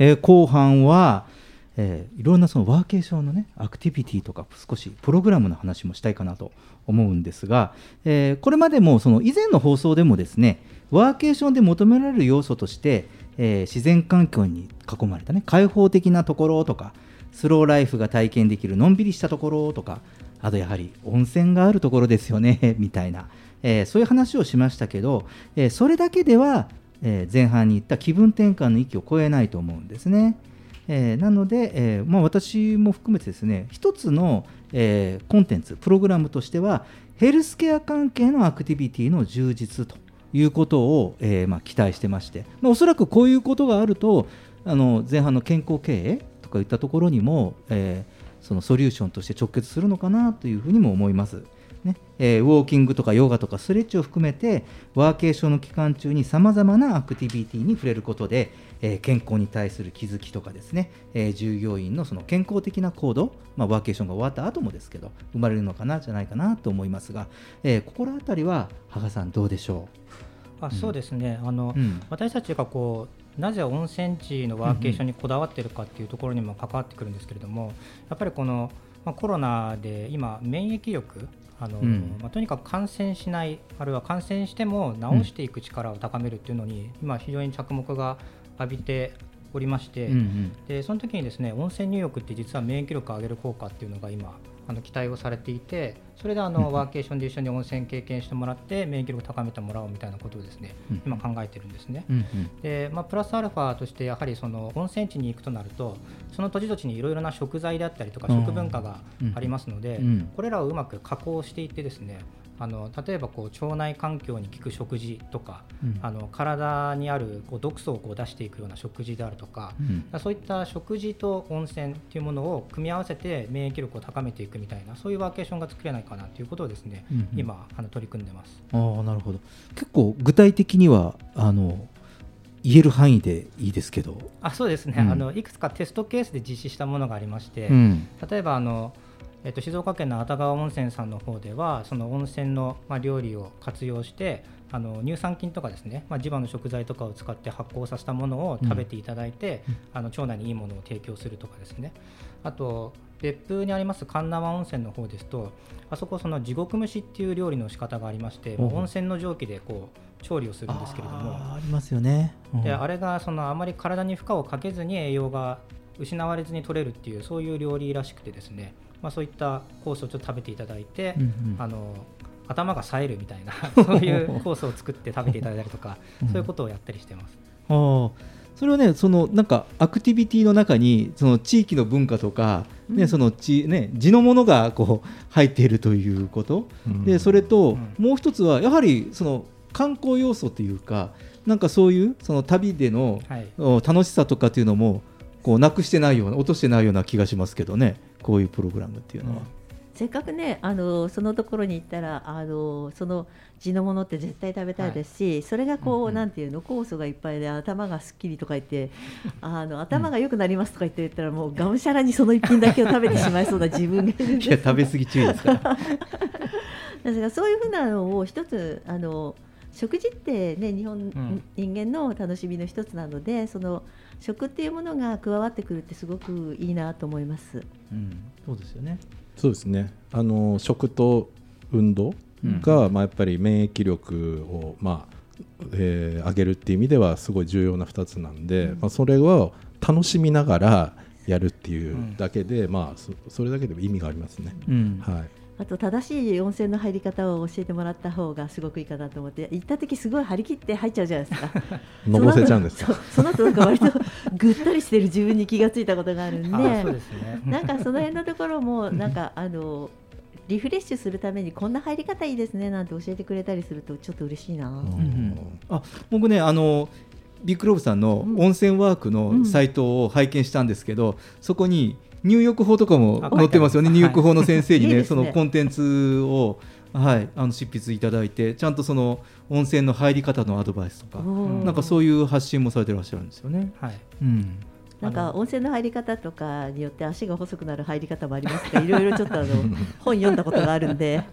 えー後半は、えーいろんなそのワーケーションのねアクティビティとか少しプログラムの話もしたいかなと思うんですが、えーこれまでもその以前の放送でもですねワーケーションで求められる要素として、えー自然環境に囲まれたね開放的なところとかスローライフが体験できるのんびりしたところとかあとやはり温泉があるところですよね みたいな、えーそういう話をしましたけど、えーそれだけでは、え前半に言った気分転換の域を超えないと思うんですね。えなので、えまあ、私も含めてですね一つの、えコンテンツプログラムとしてはヘルスケア関係のアクティビティの充実ということを、えまあ、期待してまして、まあ、おそらくこういうことがあるとあの前半の健康経営とかいったところにも、えそのソリューションとして直結するのかなというふうにも思います。ねえーウォーキングとかヨガとかストレッチを含めてワーケーションの期間中にさまざまなアクティビティに触れることで、えー健康に対する気づきとかですね、えー従業員のその健康的な行動、まあ、ワーケーションが終わった後もですけど生まれるのかなじゃないかなと思いますが、えー心当たりは羽賀さんどうでしょあそうですね。あの、うん。私たちがこうなぜ温泉地のワーケーションにこだわっているかっていうところにも関わってくるんですけれどもやっぱりこの、まあ、コロナで今免疫力あの、うん。まあ、とにかく感染しないあるいは感染しても治していく力を高めるっていうのに、今非常に着目が浴びておりまして、うんうん。でその時にですね温泉入浴って実は免疫力を上げる効果っていうのが今あの期待をされていてそれであのワーケーションで一緒に温泉経験してもらって免疫力を高めてもらおうみたいなことをですねうん今考えてるんですね。うんうん。でまあ、プラスアルファとしてやはりその温泉地に行くとなるとその土地土地にいろいろな食材であったりとかうん。食文化がありますので、うん。これらをうまく加工していってですねあの例えばこう腸内環境に効く食事とか、うん。あの体にあるこう毒素をこう出していくような食事であるとか、うん。そういった食事と温泉っていうものを組み合わせて免疫力を高めていくみたいなそういうワーケーションが作れないかなということをですね、うんうん。今あの取り組んでます。ああなるほど。結構具体的にはあの言える範囲でいいですけど、あそうですね、うん。あのいくつかテストケースで実施したものがありまして、うん。例えばあの、えっと、静岡県の熱川温泉さんの方ではその温泉の、まあ、料理を活用してあの乳酸菌とかですね、まあ、地場の食材とかを使って発酵させたものを食べていただいて、あの腸内にいいものを提供するとかですね。あと別府にあります神縄温泉の方ですとあそこその地獄蒸しっていう料理の仕方がありまして、ほう。ほう温泉の蒸気でこう調理をするんですけれども。ありますよね、うん。であれがそのあまり体に負荷をかけずに栄養が失われずに取れるっていうそういう料理らしくてですね、まあ、そういったコースをちょっと食べていただいて、うんうん。あの頭が冴えるみたいな そういうコースを作って食べていただいたりとか、うん。そういうことをやったりしてます。あーそれはねそのなんかアクティビティの中にその地域の文化とか、ねその地ね地のものがこう入っているということ、うん。でそれと、もう一つはやはりその観光要素というかなんかそういうその旅での、は楽しさとかっていうのもこうなくしてないような落としてないような気がしますけどねこういうプログラムっていうのは。せっかくねあのそのところに行ったらあのその地のものって絶対食べたいですし、それがこう、なんていうの酵素がいっぱいで頭がすっきりとか言って あの頭が良くなりますとか言って言ったらもうがむしゃらにその一品だけを食べてしまいそうな自分がいるんですいや食べ過ぎ注意ですから。ですからそういうふうなのを一つあの食事ってね日本、ん。人間の楽しみの一つなのでその食っていうものが加わってくるってすごくいいなと思います。うん、そうですよね。そうですね。あの食と運動が、まあ、やっぱり免疫力を、まあえー上げるっていう意味ではすごい重要な2つなんで、まあ、それを楽しみながらやるっていうだけで、まあそそれだけでも意味がありますね。うん。はいあと正しい温泉の入り方を教えてもらった方がすごくいいかなと思って行った時すごい張り切って入っちゃうじゃないですか。のぼせちゃうんですか？その後その後なんか割とぐったりしてる自分に気がついたことがあるんでね。なんかその辺のところも なんかあのリフレッシュするためにこんな入り方いいですねなんて教えてくれたりするとちょっと嬉しいな、うん。あ僕ねあのビッグローブさんの温泉ワークのサイトを拝見したんですけど、そこに入浴法とかも載ってますよね、あ入浴法の先生にね、いいそのコンテンツを、はい、あの執筆いただいて、ちゃんとその温泉の入り方のアドバイスとか、なんかそういう発信もされてらっしゃるんですよね。はい。うん。なんか温泉の入り方とかによって足が細くなる入り方もありますがいろいろちょっとあの 本読んだことがあるんで。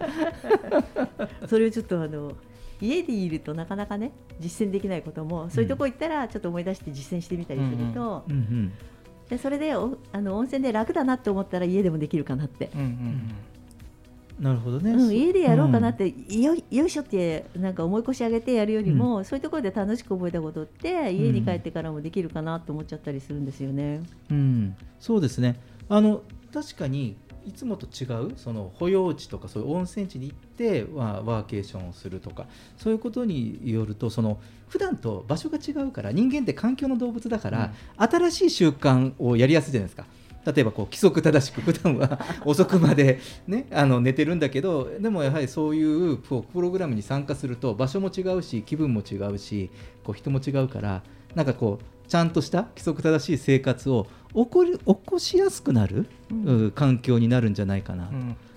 それをちょっとあの家でいるとなかなかね実践できないこともそういうとこ行ったらちょっと思い出して実践してみたりすると、うんうんでそれでおあの温泉で楽だなって思ったら家でもできるかなって、うんうんなるほどね、うん、そ家でやろうかなって、よいよいしょってなんか思い越し上げてやるよりも、そういうところで楽しく覚えたことって家に帰ってからもできるかなと思っちゃったりするんですよね。うん、そうですね。あの確かにいつもと違うその保養地とかそういう温泉地に行って、まあ、ワーケーションをするとかそういうことによるとその普段と場所が違うから人間って環境の動物だから、新しい習慣をやりやすいじゃないですか。例えばこう規則正しく普段は 遅くまで、ね、あの寝てるんだけどでもやはりそういうこうプログラムに参加すると場所も違うし気分も違うしこう人も違うからなんかこうちゃんとした規則正しい生活を起こり起こしやすくなる、う環境になるんじゃないかな。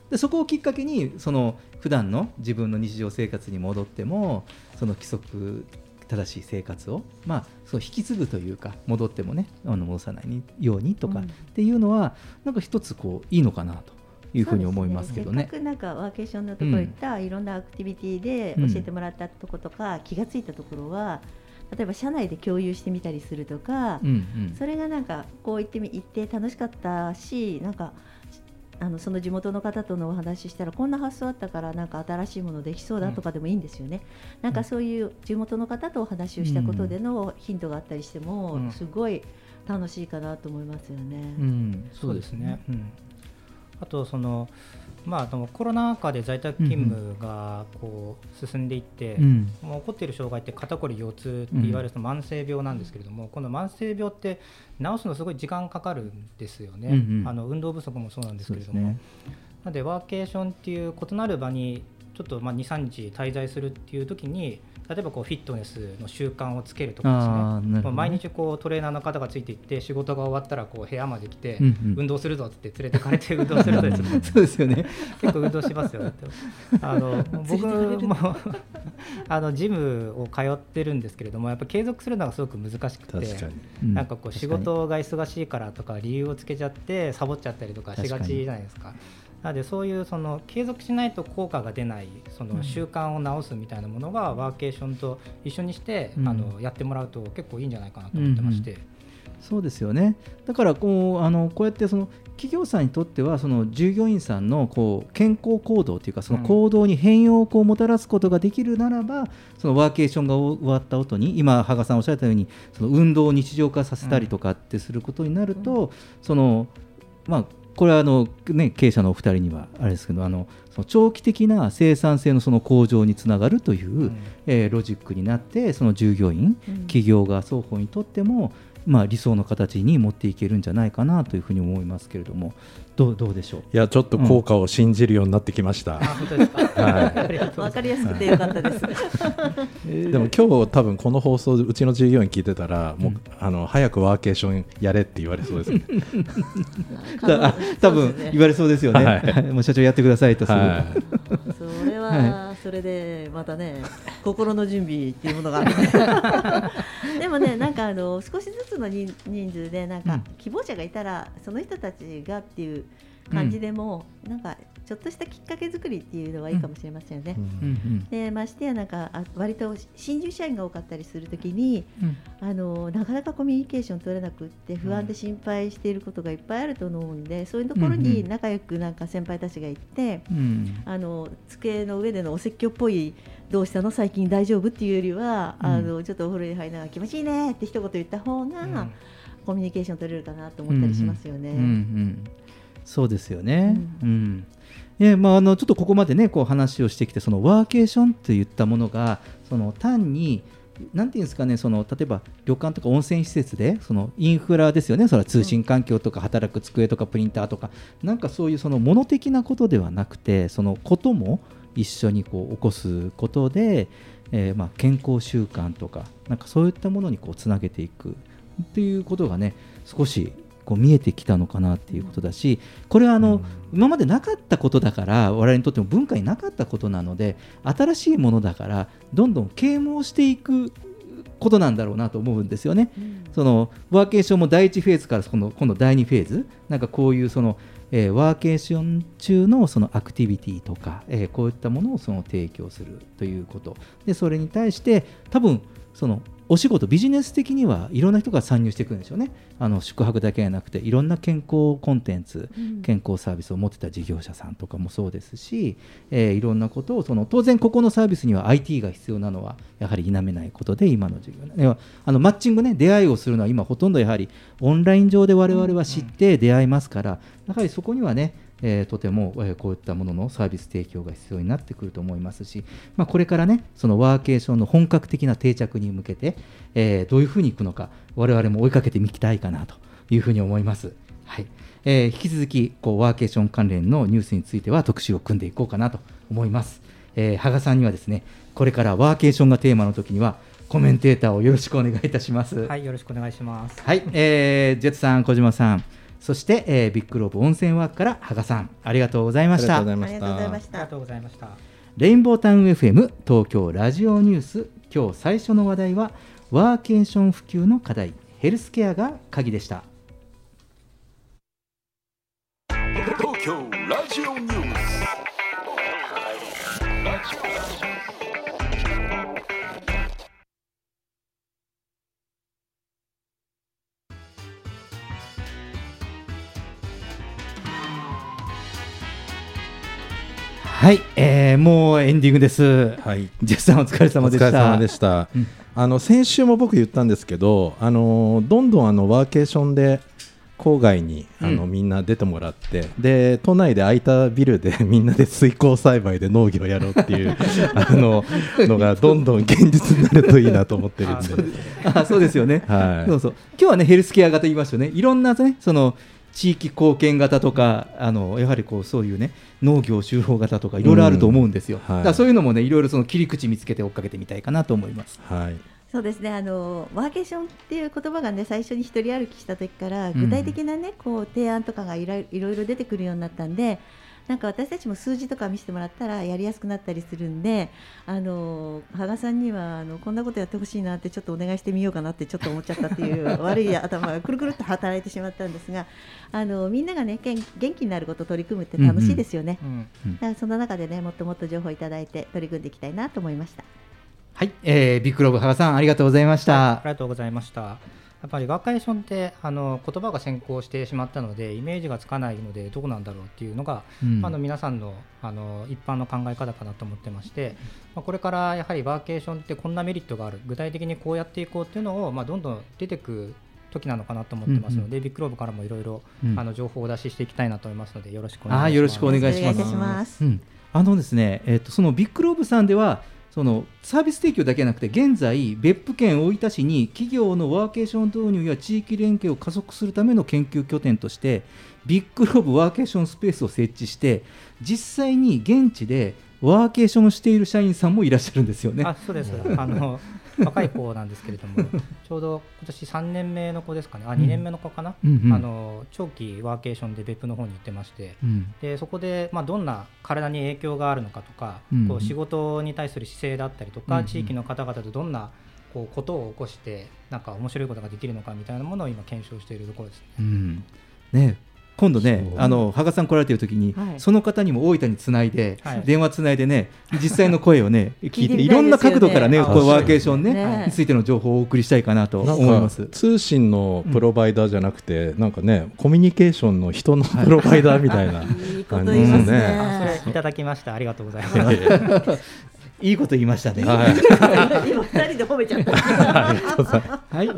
でそこをきっかけにその普段の自分の日常生活に戻ってもその規則正しい生活を、まあ、そう引き継ぐというか戻ってもねあの戻さないようにとかうん。っていうのは、なんか一つこういいのかなと。いうふうに思いますけどね。せっ。かくなんかワーケーションのところ行った、いろんなアクティビティでうん教えてもらったとことか、気がついたところは例えば社内で共有してみたりするとか、うんうん。それがなんかこう言ってみ行って楽しかったしなんかあのその地元の方とのお話ししたらこんな発想あったからなんか新しいものできそうだとかでもいいんですよね、なんかそういう地元の方とお話をしたことでのヒントがあったりしても、うん。すごい楽しいかなと思いますよね。うん。そうですね。うん、あとそのまあ、あのコロナ禍で在宅勤務がこう進んでいって、うん。もう起こっている障害って肩こり腰痛って言われるその慢性病なんですけれども、この慢性病って治すのすごい時間かかるんですよね、うんうん。あの運動不足もそうなんですけれども、ね。なのでワーケーションっていう異なる場にちょっとまあ23日滞在するっていう時に例えばこうフィットネスの習慣をつけるとかですね。ね。まあ毎日こうトレーナーの方がついていって仕事が終わったらこう部屋まで来て、うんうん。運動するぞって連れてかれて運動するとですね。そうですよね。結構運動しますよね。ってあの 僕も あのジムを通ってるんですけれどもやっぱ継続するのがすごく難しくてなんかこう仕事が忙しいからとか理由をつけちゃってサボっちゃったりとかしがちじゃないですか。なのでそういうその継続しないと効果が出ないその習慣を直すみたいなものがワーケーションと一緒にして、うん。あのやってもらうと結構いいんじゃないかなと思ってまして。そうですよね。だからこうあのこうやってその企業さんにとってはその従業員さんのこう健康行動というかその行動に変容をこうもたらすことができるならば、そのワーケーションが終わった後に今羽賀さんおっしゃったようにその運動を日常化させたりとかってすることになると、そのまあこれはあの、ね、経営者のお二人にはあれですけどあのその長期的な生産性のその向上につながるという、えーロジックになってその従業員、うん。企業が双方にとっても、まあ、理想の形に持っていけるんじゃないかなというふうに思いますけれども。どうどうでしょう？いやちょっと効果を信じるようになってきました、うごわざいます。かりやすくてよかったです。でも今日多分この放送でうちの従業員聞いてたらもう、あの早くワーケーションやれって言われそうですね。多分言われそうですよね、はい。もう社長やってくださいとすはい。それはそれでまたね 心の準備っていうものがある でもねなんかあの少しずつの人人数でなんかうん。希望者がいたらその人たちがっていう感じでも、なんかちょっとしたきっかけ作りっていうのはいいかもしれませんよね。うんうん。でましてやなんかあ割と新入社員が多かったりするときにうんあのなかなかコミュニケーション取れなくって不安で心配していることがいっぱいあると思うんで、そういうところうんうん。に仲良くなんか先輩たちが行って、うん。あの机の上でのお説教っぽいどうしたの？最近大丈夫？っていうよりは、うん。あのちょっとお風呂に入りながら気持ちいいねって一言言った方が、コミュニケーション取れるかなと思ったりしますよね。うんうんそうですよね。うんえまあ、あのちょっとここまでねこう話をしてきてそのワーケーションっていったものがその単になんていうんですかねその例えば旅館とか温泉施設でそのインフラですよねそれは通信環境とか働く机とかプリンターとかなんかそういうその物的なことではなくてそのことも一緒にこう起こすことで、えーまあ健康習慣とかなんかそういったものにこうつなげていくっていうことがね少しこう見えてきたのかなっていうことだしこれはあの、今までなかったことだから我々にとっても文化になかったことなので新しいものだからどんどん啓蒙していくことなんだろうなと思うんですよね。そのワーケーションも第1フェーズからその今度第2フェーズなんかこういうそのえーワーケーション中のそのアクティビティとか、えーこういったものをその提供するということ。でそれに対して多分そのお仕事ビジネス的にはいろんな人が参入してくるんでしょうね。あの宿泊だけじゃなくていろんな健康コンテンツ、うん。健康サービスを持ってた事業者さんとかもそうですし、えーいろんなことをその当然ここのサービスには IT が必要なのはやはり否めないことで今の授業あのマッチングね出会いをするのは今ほとんどやはりオンライン上で我々は知って出会いますから、やはりそこにはねえーとても、えーこういったもののサービス提供が必要になってくると思いますし、まあ、これからねそのワーケーションの本格的な定着に向けて、えーどういうふうにいくのか我々も追いかけてみたいかなというふうに思います。はいえー引き続きこうワーケーション関連のニュースについては特集を組んでいこうかなと思います。えー、羽賀さんにはですねこれからワーケーションがテーマの時にはコメンテーターをよろしくお願いいたします。はい、よろしくお願いします。はい、えー、ジェットさん、小島さん、そして、えービッグローブ温泉ワークから羽賀さん、ありがとうございました。ありがとうございましたありがとうございました。レインボータウン FM 東京ラジオニュース、今日最初の話題は、ワーケーション普及の課題、ヘルスケアが鍵でした。東京ラジオニュースはい、えー、もうエンディングです。はい。ジェフさんお疲れ様でした。お疲れ様でした、うん。あの先週も僕言ったんですけどあのどんどんあのワーケーションで郊外にあの、うん。みんな出てもらってで都内で空いたビルで みんなで水耕栽培で農業やろうっていう あののがどんどん現実になるといいなと思ってるんで。あそうですよね、はい。そうそう。今日はねヘルスケア型言いましたよね。いろんなねその地域貢献型とかあのやはりこうそういうね農業集合型とかいろいろあると思うんですよ、うん。はい。だそういうのもねいろいろその切り口見つけて追っかけてみたいかなと思います。はい。そうですね。あのワーケーションっていう言葉がね最初に一人歩きした時からん。具体的なね、こう提案とかがいろいろ出てくるようになったんでなんか私たちも数字とか見せてもらったらやりやすくなったりするんであの羽賀さんにはあのこんなことやってほしいなってちょっとお願いしてみようかなってちょっと思っちゃったっていう悪い頭がくるくるっと働いてしまったんですがあのみんながね元元気になることを取り組むって楽しいですよね。うん、だからその中でねもっともっと情報いただいて取り組んでいきたいなと思いました。はい、えービッグローブ羽賀さんありがとうございました、ありがとうございました。やっぱりワーケーションってあの言葉が先行してしまったのでイメージがつかないのでどうなんだろうっていうのが、うん。あの皆さんのあの一般の考え方かなと思ってまして、まあ、これからやはりワーケーションってこんなメリットがある。具体的にこうやっていこうっていうのを、まあ、どんどん出てく時なのかなと思ってますので、ビッグローブからもいろいろ情報をお出ししていきたいなと思いますのでよろしくお願いします。あーよろしくお願いします。お願いいたします。うん、あのですね、えっとそのビッグローブさんではそのサービス提供だけじゃなくて現在別府県大分市に企業のワーケーション導入や地域連携を加速するための研究拠点としてビッグローブワーケーションスペースを設置して実際に現地でワーケーションしている社員さんもいらっしゃるんですよね。あそうですあの若い子なんですけれども ちょうど今年3年目の子ですかね。あ2年目の子かな、うん。うんあの長期ワーケーションで別府の方に行ってまして、うん。でそこで、まあ、どんな体に影響があるのかとか、うん。こう仕事に対する姿勢だったりとか、うんうん。地域の方々とどんなこうことを起こしてなんか面白いことができるのかみたいなものを今検証しているところですね。うん。ね今度ねあの羽賀さん来られてる時に、はい。その方にも大分につないで、はい。電話つないでね実際の声をね 聞いて聞いろんな角度からねこうワーケーションねねについての情報をお送りしたいかなと思います。通信のプロバイダーじゃなくて、なんかねコミュニケーションの人のプロバイダーみたいな、い。いこと言いますね。あそれいただきました。ありがとうございます。いいこと言いましたね。はい。今二人で褒めちゃった。はい、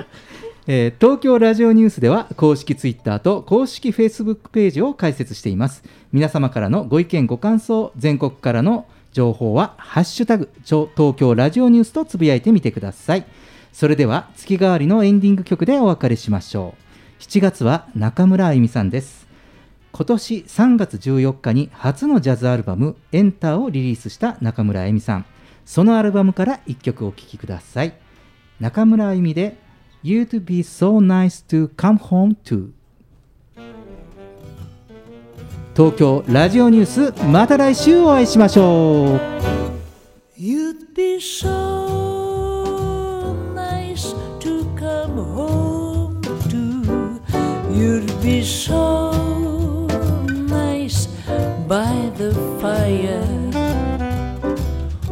えー東京ラジオニュースでは公式ツイッターと公式フェイスブックページを開設しています。皆様からのご意見ご感想全国からの情報はハッシュタグ東京ラジオニュースとつぶやいてみてください。それでは月替わりのエンディング曲でお別れしましょう。7月は中村あゆみさんです。今年3月14日に初のジャズアルバム「エンター」をリリースした中村あゆみさん。そのアルバムから1曲お聴きください。中村あゆみで You'd be so nice to come home to 東京ラジオニュースまた来週お会いしましょう You'd be so nice to come home to. You'd be so desire.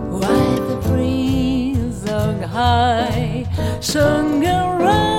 Why the breeze on high sung around.